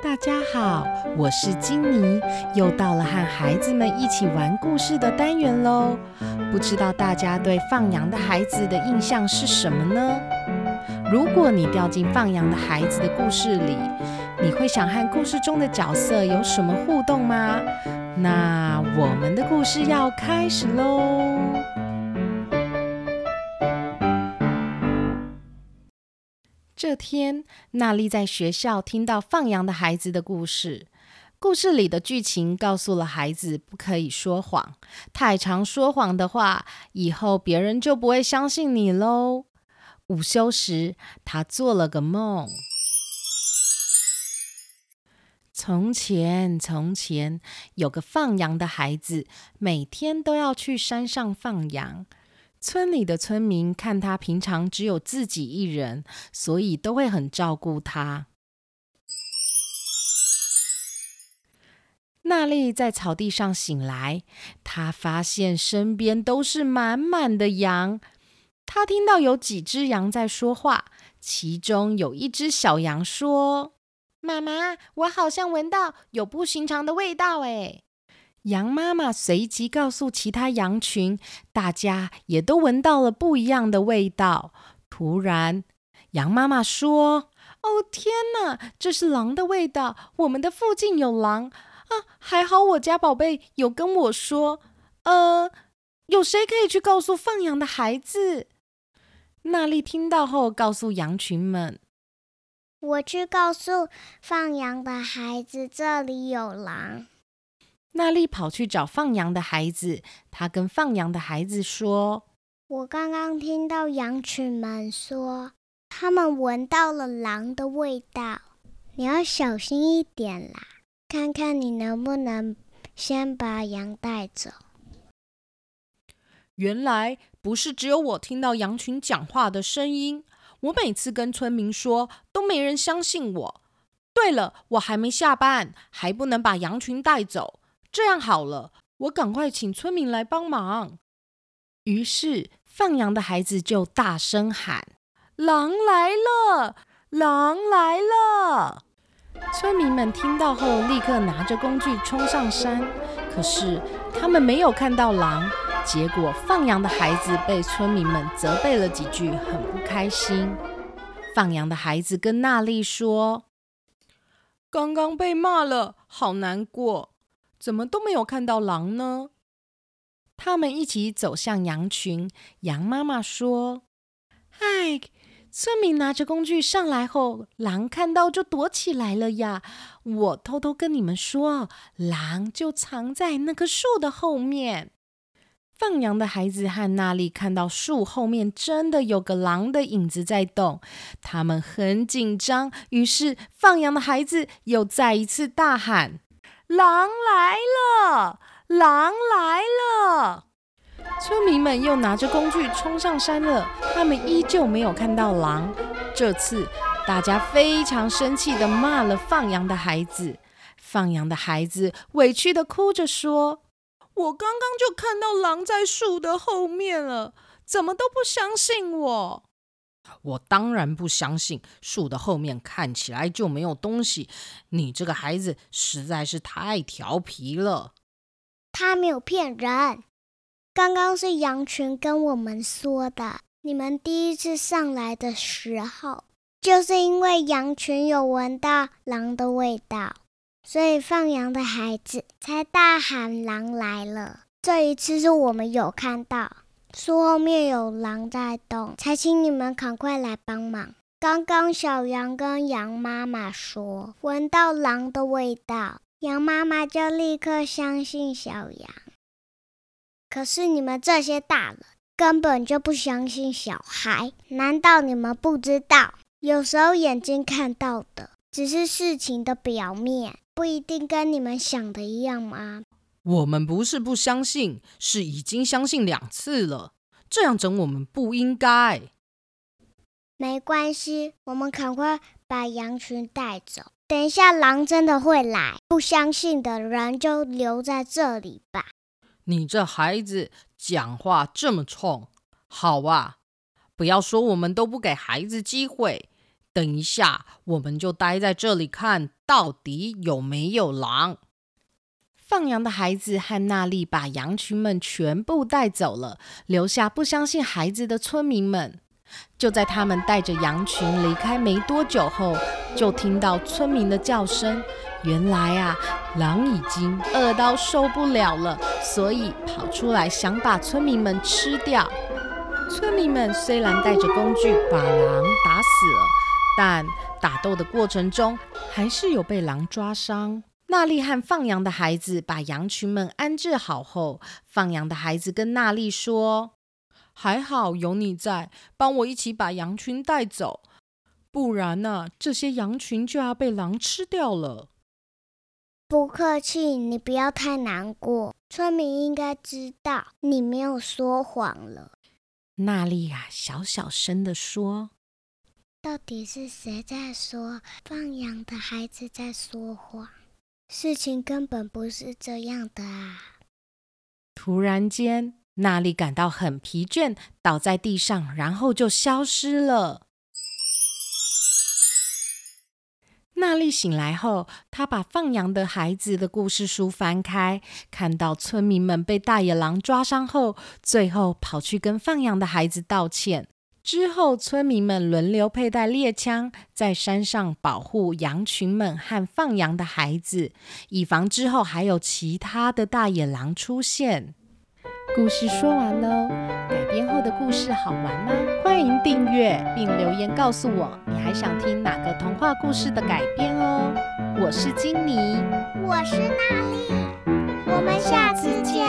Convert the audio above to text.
大家好，我是金妮，又到了和孩子们一起玩故事的单元喽。不知道大家对放羊的孩子的印象是什么呢？如果你掉进放羊的孩子的故事里，你会想和故事中的角色有什么互动吗？那我们的故事要开始喽。这天，娜丽在学校听到放羊的孩子的故事。故事里的剧情告诉了孩子不可以说谎，太常说谎的话，以后别人就不会相信你喽。午休时，他做了个梦。从前，从前有个放羊的孩子，每天都要去山上放羊。村里的村民看他平常只有自己一人，所以都会很照顾他。娜丽在草地上醒来，她发现身边都是满满的羊。她听到有几只羊在说话，其中有一只小羊说：“妈妈，我好像闻到有不寻常的味道。”哎。羊妈妈随即告诉其他羊群，大家也都闻到了不一样的味道。突然，羊妈妈说：“哦，天哪，这是狼的味道！我们的附近有狼啊！还好我家宝贝有跟我说。呃，有谁可以去告诉放羊的孩子？”娜丽听到后，告诉羊群们：“我去告诉放羊的孩子，这里有狼。”娜丽跑去找放羊的孩子，她跟放羊的孩子说：“我刚刚听到羊群们说，他们闻到了狼的味道。你要小心一点啦，看看你能不能先把羊带走。”原来不是只有我听到羊群讲话的声音，我每次跟村民说，都没人相信我。对了，我还没下班，还不能把羊群带走。这样好了，我赶快请村民来帮忙。于是放羊的孩子就大声喊：“狼来了！狼来了！”村民们听到后，立刻拿着工具冲上山。可是他们没有看到狼，结果放羊的孩子被村民们责备了几句，很不开心。放羊的孩子跟娜丽说：“刚刚被骂了，好难过。”怎么都没有看到狼呢？他们一起走向羊群。羊妈妈说：“嗨，村民拿着工具上来后，狼看到就躲起来了呀。我偷偷跟你们说，狼就藏在那棵树的后面。”放羊的孩子和娜丽看到树后面真的有个狼的影子在动，他们很紧张。于是放羊的孩子又再一次大喊。狼来了！狼来了！村民们又拿着工具冲上山了。他们依旧没有看到狼。这次，大家非常生气的骂了放羊的孩子。放羊的孩子委屈的哭着说：“我刚刚就看到狼在树的后面了，怎么都不相信我。”我当然不相信，树的后面看起来就没有东西。你这个孩子实在是太调皮了。他没有骗人，刚刚是羊群跟我们说的。你们第一次上来的时候，就是因为羊群有闻到狼的味道，所以放羊的孩子才大喊狼来了。这一次是我们有看到。树后面有狼在动，才请你们赶快来帮忙。刚刚小羊跟羊妈妈说闻到狼的味道，羊妈妈就立刻相信小羊。可是你们这些大人根本就不相信小孩，难道你们不知道？有时候眼睛看到的只是事情的表面，不一定跟你们想的一样吗？我们不是不相信，是已经相信两次了。这样整我们不应该。没关系，我们赶快把羊群带走。等一下狼真的会来，不相信的人就留在这里吧。你这孩子讲话这么冲，好啊！不要说我们都不给孩子机会。等一下，我们就待在这里看，到底有没有狼。放羊的孩子和娜丽把羊群们全部带走了，留下不相信孩子的村民们。就在他们带着羊群离开没多久后，就听到村民的叫声。原来啊，狼已经饿到受不了了，所以跑出来想把村民们吃掉。村民们虽然带着工具把狼打死了，但打斗的过程中还是有被狼抓伤。娜丽和放羊的孩子把羊群们安置好后，放羊的孩子跟娜丽说：“还好有你在，帮我一起把羊群带走，不然呢，这些羊群就要被狼吃掉了。”不客气，你不要太难过。村民应该知道你没有说谎了。娜丽啊小小声的说：“到底是谁在说？放羊的孩子在说谎？”事情根本不是这样的啊！突然间，娜丽感到很疲倦，倒在地上，然后就消失了。娜丽醒来后，她把放羊的孩子的故事书翻开，看到村民们被大野狼抓伤后，最后跑去跟放羊的孩子道歉。之后，村民们轮流佩戴猎枪，在山上保护羊群们和放羊的孩子，以防之后还有其他的大野狼出现。故事说完喽，改编后的故事好玩吗？欢迎订阅并留言告诉我，你还想听哪个童话故事的改编哦。我是金妮，我是娜丽，我们下次见。